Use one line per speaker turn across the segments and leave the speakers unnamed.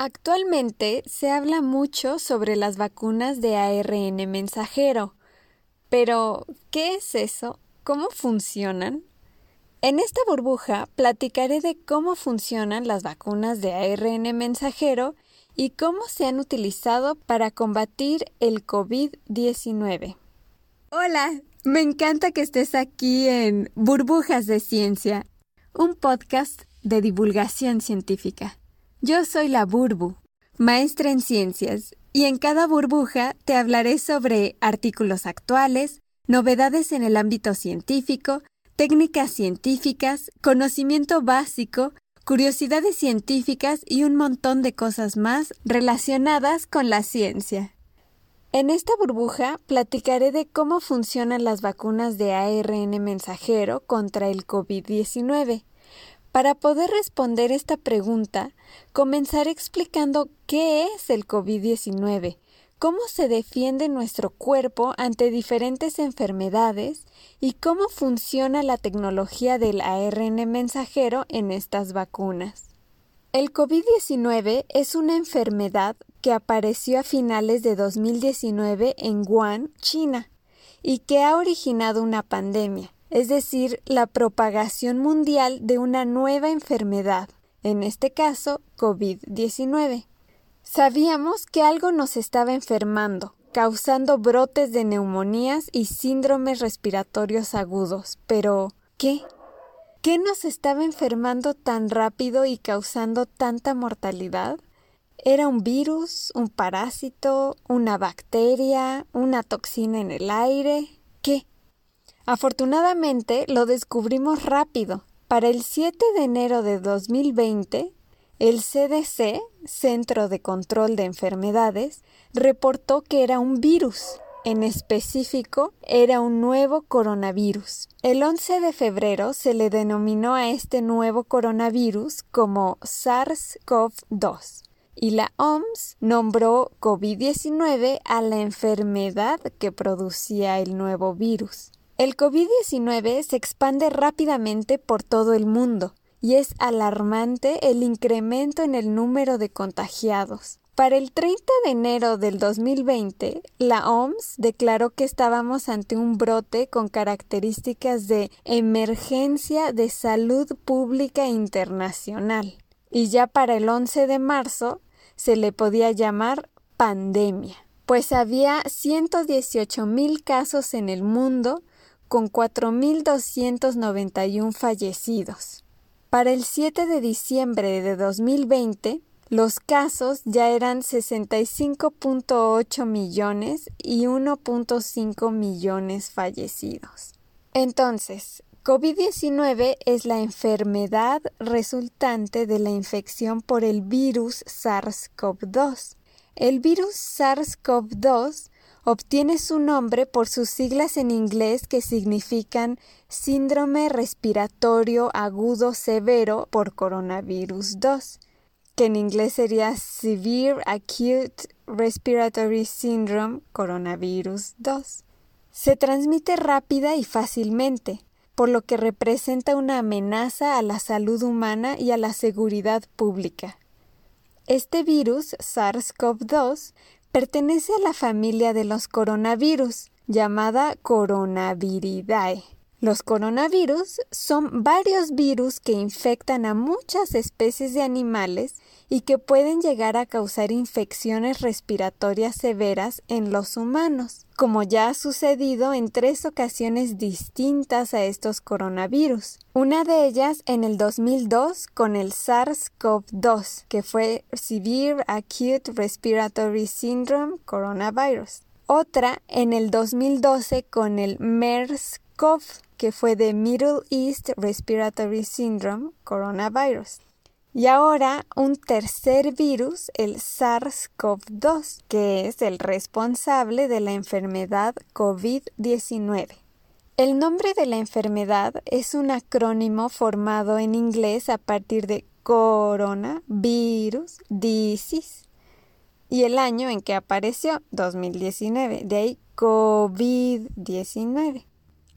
Actualmente se habla mucho sobre las vacunas de ARN mensajero. Pero, ¿qué es eso? ¿Cómo funcionan? En esta burbuja platicaré de cómo funcionan las vacunas de ARN mensajero y cómo se han utilizado para combatir el COVID-19. Hola, me encanta que estés aquí en Burbujas de Ciencia, un podcast de divulgación científica. Yo soy la Burbu, maestra en ciencias, y en cada burbuja te hablaré sobre artículos actuales, novedades en el ámbito científico, técnicas científicas, conocimiento básico, curiosidades científicas y un montón de cosas más relacionadas con la ciencia. En esta burbuja platicaré de cómo funcionan las vacunas de ARN mensajero contra el COVID-19 para poder responder esta pregunta, comenzaré explicando qué es el COVID-19, cómo se defiende nuestro cuerpo ante diferentes enfermedades y cómo funciona la tecnología del ARN mensajero en estas vacunas. El COVID-19 es una enfermedad que apareció a finales de 2019 en Wuhan, China, y que ha originado una pandemia es decir, la propagación mundial de una nueva enfermedad, en este caso COVID-19. Sabíamos que algo nos estaba enfermando, causando brotes de neumonías y síndromes respiratorios agudos, pero ¿qué? ¿Qué nos estaba enfermando tan rápido y causando tanta mortalidad? ¿Era un virus, un parásito, una bacteria, una toxina en el aire? ¿Qué? Afortunadamente lo descubrimos rápido. Para el 7 de enero de 2020, el CDC, Centro de Control de Enfermedades, reportó que era un virus. En específico, era un nuevo coronavirus. El 11 de febrero se le denominó a este nuevo coronavirus como SARS-CoV-2 y la OMS nombró COVID-19 a la enfermedad que producía el nuevo virus. El COVID-19 se expande rápidamente por todo el mundo y es alarmante el incremento en el número de contagiados. Para el 30 de enero del 2020, la OMS declaró que estábamos ante un brote con características de emergencia de salud pública internacional. Y ya para el 11 de marzo se le podía llamar pandemia, pues había 118 mil casos en el mundo con 4.291 fallecidos. Para el 7 de diciembre de 2020, los casos ya eran 65.8 millones y 1.5 millones fallecidos. Entonces, COVID-19 es la enfermedad resultante de la infección por el virus SARS-CoV-2. El virus SARS-CoV-2 obtiene su nombre por sus siglas en inglés que significan síndrome respiratorio agudo severo por coronavirus 2, que en inglés sería Severe Acute Respiratory Syndrome coronavirus 2. Se transmite rápida y fácilmente, por lo que representa una amenaza a la salud humana y a la seguridad pública. Este virus, SARS-CoV-2, Pertenece a la familia de los coronavirus, llamada Coronaviridae. Los coronavirus son varios virus que infectan a muchas especies de animales y que pueden llegar a causar infecciones respiratorias severas en los humanos, como ya ha sucedido en tres ocasiones distintas a estos coronavirus. Una de ellas en el 2002 con el SARS-CoV-2, que fue Severe Acute Respiratory Syndrome Coronavirus. Otra en el 2012 con el MERS-CoV, que fue de Middle East Respiratory Syndrome Coronavirus. Y ahora un tercer virus, el SARS-CoV-2, que es el responsable de la enfermedad COVID-19. El nombre de la enfermedad es un acrónimo formado en inglés a partir de corona, virus, disease y el año en que apareció, 2019, de ahí COVID-19.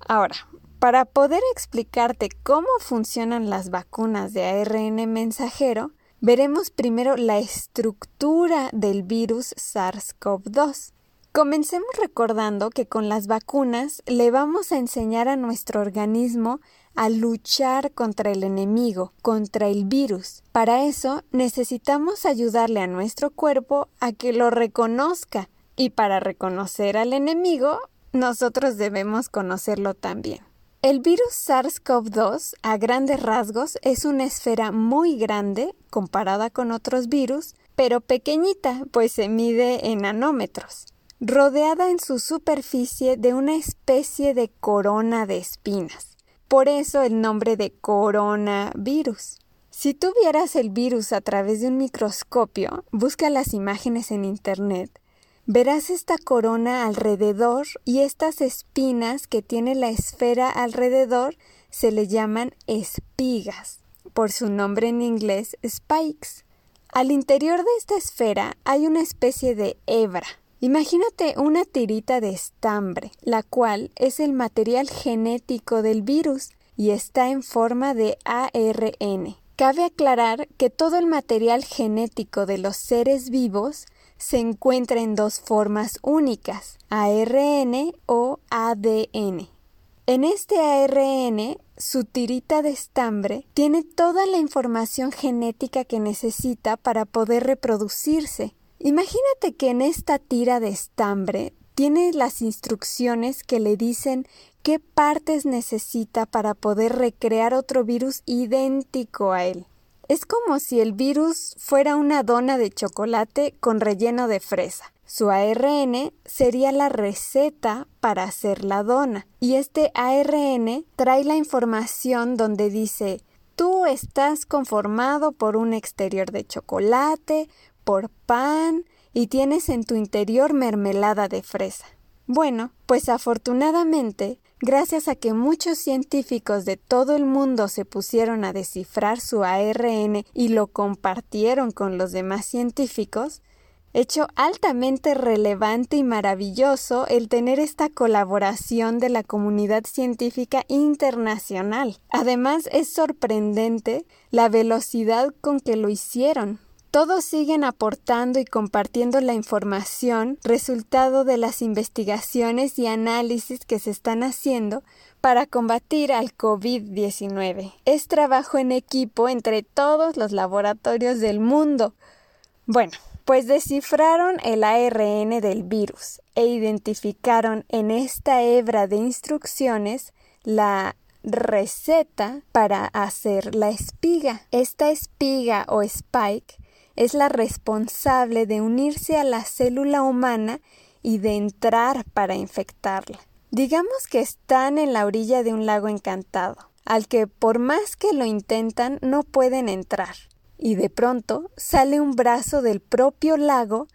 Ahora, para poder explicarte cómo funcionan las vacunas de ARN mensajero, veremos primero la estructura del virus SARS-CoV-2. Comencemos recordando que con las vacunas le vamos a enseñar a nuestro organismo a luchar contra el enemigo, contra el virus. Para eso necesitamos ayudarle a nuestro cuerpo a que lo reconozca y para reconocer al enemigo nosotros debemos conocerlo también. El virus SARS-CoV-2, a grandes rasgos, es una esfera muy grande comparada con otros virus, pero pequeñita, pues se mide en nanómetros, rodeada en su superficie de una especie de corona de espinas. Por eso el nombre de coronavirus. Si tú vieras el virus a través de un microscopio, busca las imágenes en Internet Verás esta corona alrededor y estas espinas que tiene la esfera alrededor se le llaman espigas, por su nombre en inglés spikes. Al interior de esta esfera hay una especie de hebra. Imagínate una tirita de estambre, la cual es el material genético del virus y está en forma de ARN. Cabe aclarar que todo el material genético de los seres vivos se encuentra en dos formas únicas, ARN o ADN. En este ARN, su tirita de estambre tiene toda la información genética que necesita para poder reproducirse. Imagínate que en esta tira de estambre tiene las instrucciones que le dicen qué partes necesita para poder recrear otro virus idéntico a él. Es como si el virus fuera una dona de chocolate con relleno de fresa. Su ARN sería la receta para hacer la dona. Y este ARN trae la información donde dice tú estás conformado por un exterior de chocolate, por pan y tienes en tu interior mermelada de fresa. Bueno, pues afortunadamente gracias a que muchos científicos de todo el mundo se pusieron a descifrar su ARN y lo compartieron con los demás científicos, hecho altamente relevante y maravilloso el tener esta colaboración de la comunidad científica internacional. Además, es sorprendente la velocidad con que lo hicieron. Todos siguen aportando y compartiendo la información resultado de las investigaciones y análisis que se están haciendo para combatir al COVID-19. Es trabajo en equipo entre todos los laboratorios del mundo. Bueno, pues descifraron el ARN del virus e identificaron en esta hebra de instrucciones la receta para hacer la espiga. Esta espiga o spike es la responsable de unirse a la célula humana y de entrar para infectarla. Digamos que están en la orilla de un lago encantado, al que por más que lo intentan no pueden entrar, y de pronto sale un brazo del propio lago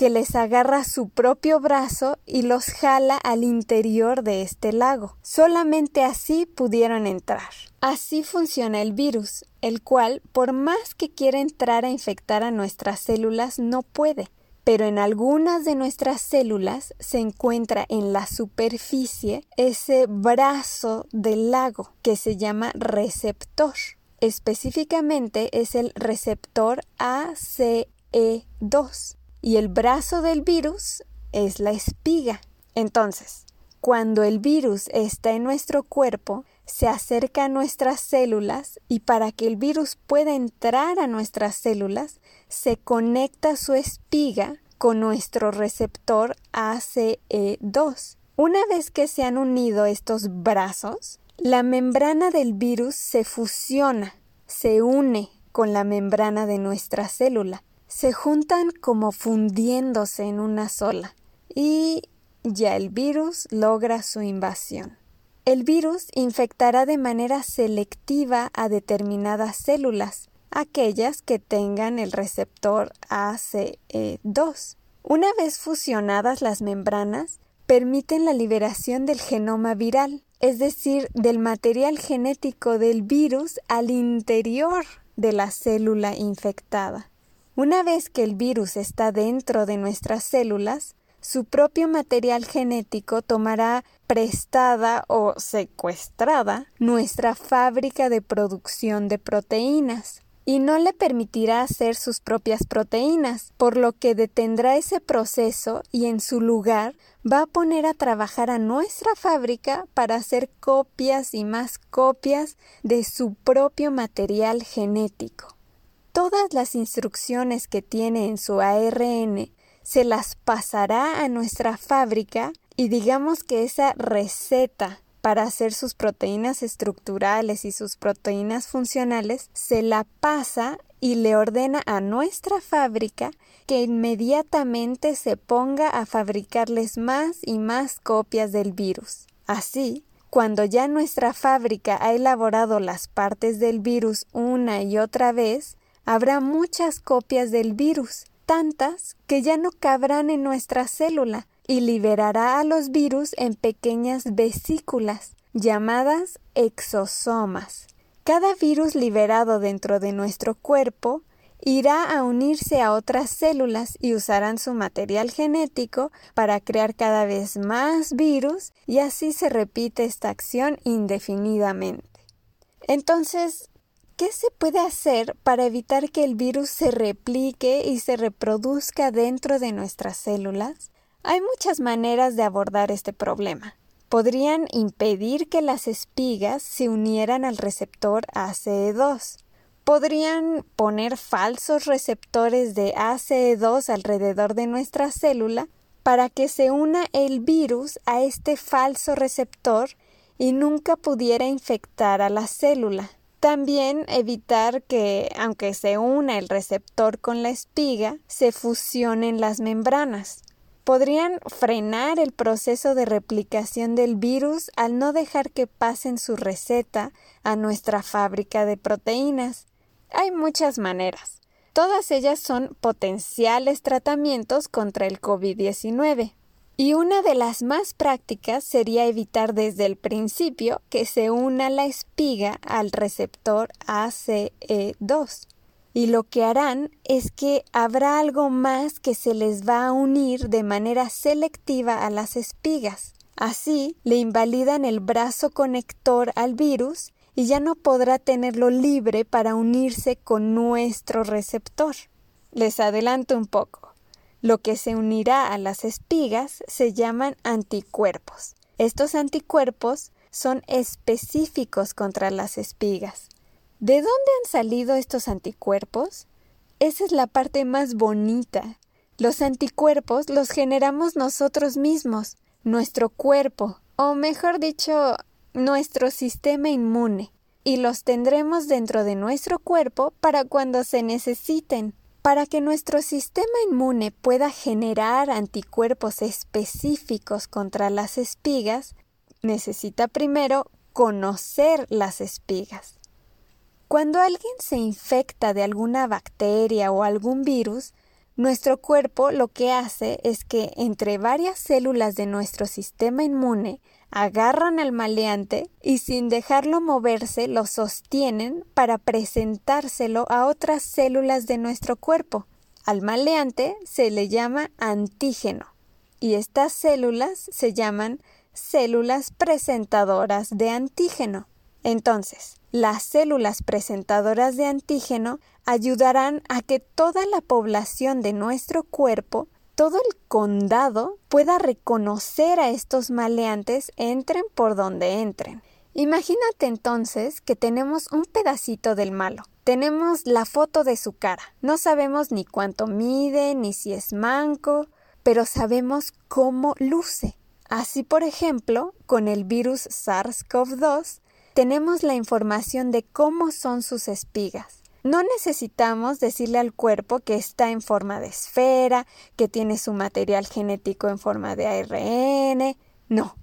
que les agarra su propio brazo y los jala al interior de este lago. Solamente así pudieron entrar. Así funciona el virus, el cual, por más que quiera entrar a infectar a nuestras células, no puede. Pero en algunas de nuestras células se encuentra en la superficie ese brazo del lago que se llama receptor. Específicamente es el receptor ACE2 y el brazo del virus es la espiga. Entonces, cuando el virus está en nuestro cuerpo, se acerca a nuestras células y para que el virus pueda entrar a nuestras células, se conecta su espiga con nuestro receptor ACE2. Una vez que se han unido estos brazos, la membrana del virus se fusiona, se une con la membrana de nuestra célula se juntan como fundiéndose en una sola y ya el virus logra su invasión. El virus infectará de manera selectiva a determinadas células, aquellas que tengan el receptor ACE2. Una vez fusionadas las membranas, permiten la liberación del genoma viral, es decir, del material genético del virus al interior de la célula infectada. Una vez que el virus está dentro de nuestras células, su propio material genético tomará prestada o secuestrada nuestra fábrica de producción de proteínas y no le permitirá hacer sus propias proteínas, por lo que detendrá ese proceso y en su lugar va a poner a trabajar a nuestra fábrica para hacer copias y más copias de su propio material genético. Todas las instrucciones que tiene en su ARN se las pasará a nuestra fábrica y digamos que esa receta para hacer sus proteínas estructurales y sus proteínas funcionales se la pasa y le ordena a nuestra fábrica que inmediatamente se ponga a fabricarles más y más copias del virus. Así, cuando ya nuestra fábrica ha elaborado las partes del virus una y otra vez, habrá muchas copias del virus, tantas que ya no cabrán en nuestra célula, y liberará a los virus en pequeñas vesículas llamadas exosomas. Cada virus liberado dentro de nuestro cuerpo irá a unirse a otras células y usarán su material genético para crear cada vez más virus y así se repite esta acción indefinidamente. Entonces, ¿qué se puede hacer para evitar que el virus se replique y se reproduzca dentro de nuestras células? Hay muchas maneras de abordar este problema. Podrían impedir que las espigas se unieran al receptor ACE2. Podrían poner falsos receptores de ACE2 alrededor de nuestra célula para que se una el virus a este falso receptor y nunca pudiera infectar a la célula. También evitar que, aunque se una el receptor con la espiga, se fusionen las membranas podrían frenar el proceso de replicación del virus al no dejar que pasen su receta a nuestra fábrica de proteínas. Hay muchas maneras. Todas ellas son potenciales tratamientos contra el COVID-19. Y una de las más prácticas sería evitar desde el principio que se una la espiga al receptor ACE2 y lo que harán es que habrá algo más que se les va a unir de manera selectiva a las espigas. Así le invalidan el brazo conector al virus y ya no podrá tenerlo libre para unirse con nuestro receptor. Les adelanto un poco. Lo que se unirá a las espigas se llaman anticuerpos. Estos anticuerpos son específicos contra las espigas. ¿De dónde han salido estos anticuerpos? Esa es la parte más bonita. Los anticuerpos los generamos nosotros mismos, nuestro cuerpo, o mejor dicho, nuestro sistema inmune, y los tendremos dentro de nuestro cuerpo para cuando se necesiten. Para que nuestro sistema inmune pueda generar anticuerpos específicos contra las espigas, necesita primero conocer las espigas. Cuando alguien se infecta de alguna bacteria o algún virus, nuestro cuerpo lo que hace es que entre varias células de nuestro sistema inmune agarran al maleante y sin dejarlo moverse lo sostienen para presentárselo a otras células de nuestro cuerpo. Al maleante se le llama antígeno y estas células se llaman células presentadoras de antígeno. Entonces, las células presentadoras de antígeno ayudarán a que toda la población de nuestro cuerpo, todo el condado, pueda reconocer a estos maleantes entren por donde entren. Imagínate entonces que tenemos un pedacito del malo. Tenemos la foto de su cara. No sabemos ni cuánto mide, ni si es manco, pero sabemos cómo luce. Así, por ejemplo, con el virus SARS-CoV-2, tenemos la información de cómo son sus espigas. No necesitamos decirle al cuerpo que está en forma de esfera, que tiene su material genético en forma de ARN. No.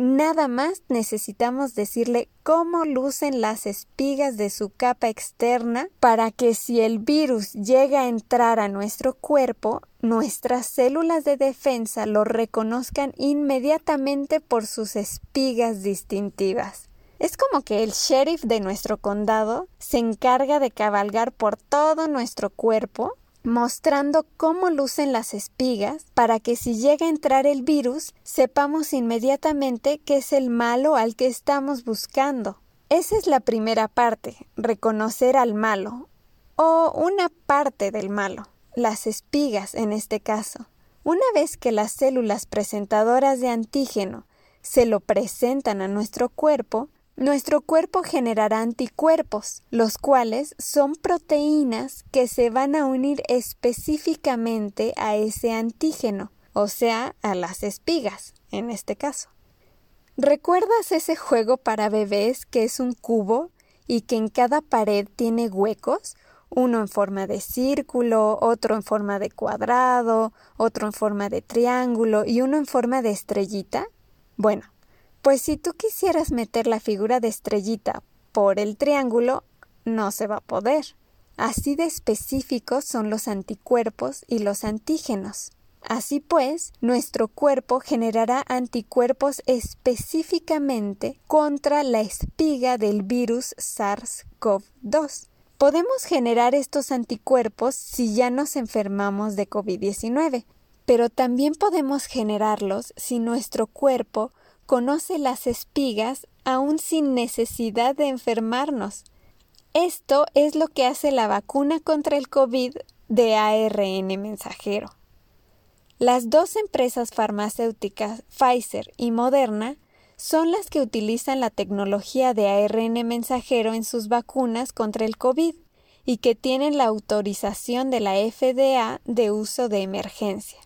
Nada más necesitamos decirle cómo lucen las espigas de su capa externa para que si el virus llega a entrar a nuestro cuerpo, nuestras células de defensa lo reconozcan inmediatamente por sus espigas distintivas. Es como que el sheriff de nuestro condado se encarga de cabalgar por todo nuestro cuerpo, mostrando cómo lucen las espigas, para que si llega a entrar el virus, sepamos inmediatamente que es el malo al que estamos buscando. Esa es la primera parte, reconocer al malo. o una parte del malo, las espigas en este caso. Una vez que las células presentadoras de antígeno se lo presentan a nuestro cuerpo, nuestro cuerpo generará anticuerpos, los cuales son proteínas que se van a unir específicamente a ese antígeno, o sea, a las espigas, en este caso. ¿Recuerdas ese juego para bebés que es un cubo y que en cada pared tiene huecos? Uno en forma de círculo, otro en forma de cuadrado, otro en forma de triángulo y uno en forma de estrellita. Bueno, pues si tú quisieras meter la figura de estrellita por el triángulo, no se va a poder. Así de específicos son los anticuerpos y los antígenos. Así pues, nuestro cuerpo generará anticuerpos específicamente contra la espiga del virus SARS-CoV-2. Podemos generar estos anticuerpos si ya nos enfermamos de COVID-19, pero también podemos generarlos si nuestro cuerpo conoce las espigas aún sin necesidad de enfermarnos. Esto es lo que hace la vacuna contra el COVID de ARN mensajero. Las dos empresas farmacéuticas Pfizer y Moderna son las que utilizan la tecnología de ARN mensajero en sus vacunas contra el COVID y que tienen la autorización de la FDA de uso de emergencia.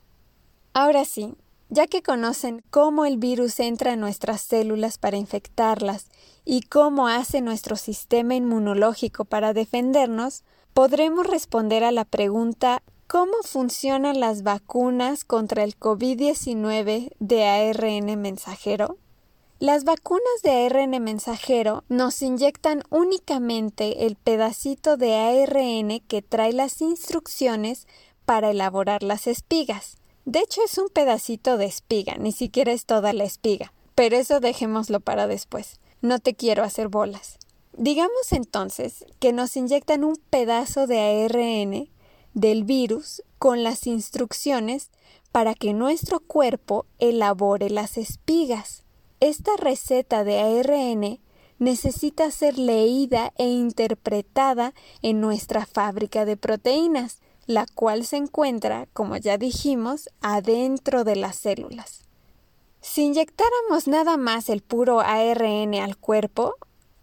Ahora sí, ya que conocen cómo el virus entra en nuestras células para infectarlas y cómo hace nuestro sistema inmunológico para defendernos, podremos responder a la pregunta ¿Cómo funcionan las vacunas contra el COVID-19 de ARN mensajero? Las vacunas de ARN mensajero nos inyectan únicamente el pedacito de ARN que trae las instrucciones para elaborar las espigas. De hecho, es un pedacito de espiga, ni siquiera es toda la espiga. Pero eso dejémoslo para después. No te quiero hacer bolas. Digamos entonces que nos inyectan un pedazo de ARN del virus con las instrucciones para que nuestro cuerpo elabore las espigas. Esta receta de ARN necesita ser leída e interpretada en nuestra fábrica de proteínas la cual se encuentra, como ya dijimos, adentro de las células. Si inyectáramos nada más el puro ARN al cuerpo,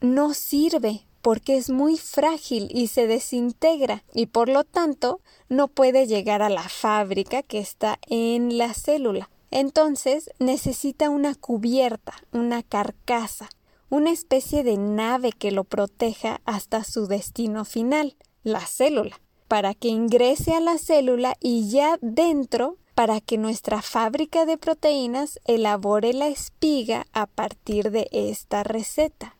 no sirve porque es muy frágil y se desintegra y por lo tanto no puede llegar a la fábrica que está en la célula. Entonces necesita una cubierta, una carcasa, una especie de nave que lo proteja hasta su destino final, la célula para que ingrese a la célula y ya dentro para que nuestra fábrica de proteínas elabore la espiga a partir de esta receta.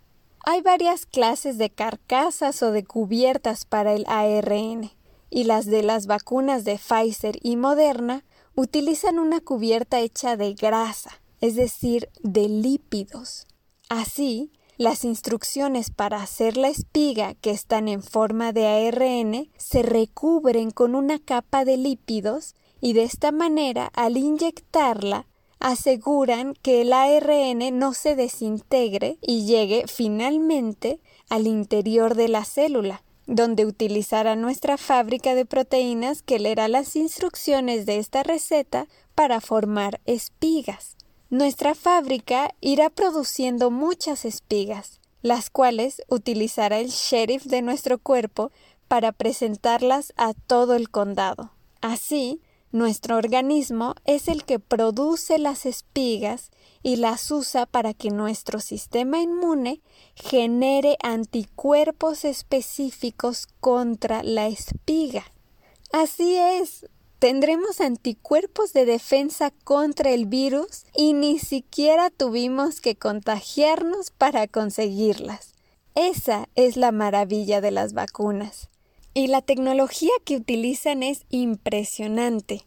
Hay varias clases de carcasas o de cubiertas para el ARN, y las de las vacunas de Pfizer y Moderna utilizan una cubierta hecha de grasa, es decir, de lípidos. Así, las instrucciones para hacer la espiga, que están en forma de ARN, se recubren con una capa de lípidos y de esta manera, al inyectarla, aseguran que el ARN no se desintegre y llegue finalmente al interior de la célula, donde utilizará nuestra fábrica de proteínas que leerá las instrucciones de esta receta para formar espigas. Nuestra fábrica irá produciendo muchas espigas, las cuales utilizará el sheriff de nuestro cuerpo para presentarlas a todo el condado. Así, nuestro organismo es el que produce las espigas y las usa para que nuestro sistema inmune genere anticuerpos específicos contra la espiga. Así es, tendremos anticuerpos de defensa contra el virus y ni siquiera tuvimos que contagiarnos para conseguirlas. Esa es la maravilla de las vacunas. Y la tecnología que utilizan es impresionante.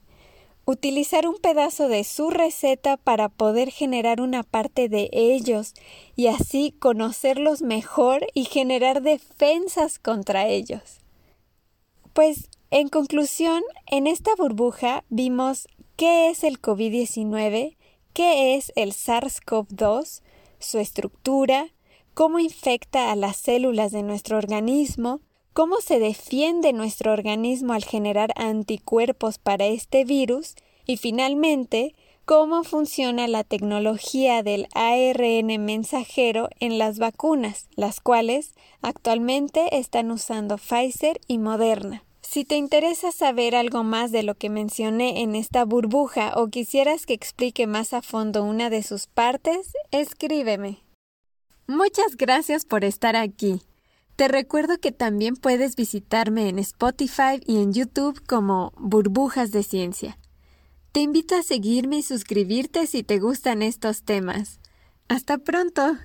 Utilizar un pedazo de su receta para poder generar una parte de ellos y así conocerlos mejor y generar defensas contra ellos. Pues en conclusión, en esta burbuja vimos qué es el COVID-19, qué es el SARS-CoV-2, su estructura, cómo infecta a las células de nuestro organismo, cómo se defiende nuestro organismo al generar anticuerpos para este virus y finalmente cómo funciona la tecnología del ARN mensajero en las vacunas, las cuales actualmente están usando Pfizer y Moderna. Si te interesa saber algo más de lo que mencioné en esta burbuja o quisieras que explique más a fondo una de sus partes, escríbeme. Muchas gracias por estar aquí. Te recuerdo que también puedes visitarme en Spotify y en YouTube como Burbujas de Ciencia. Te invito a seguirme y suscribirte si te gustan estos temas. Hasta pronto.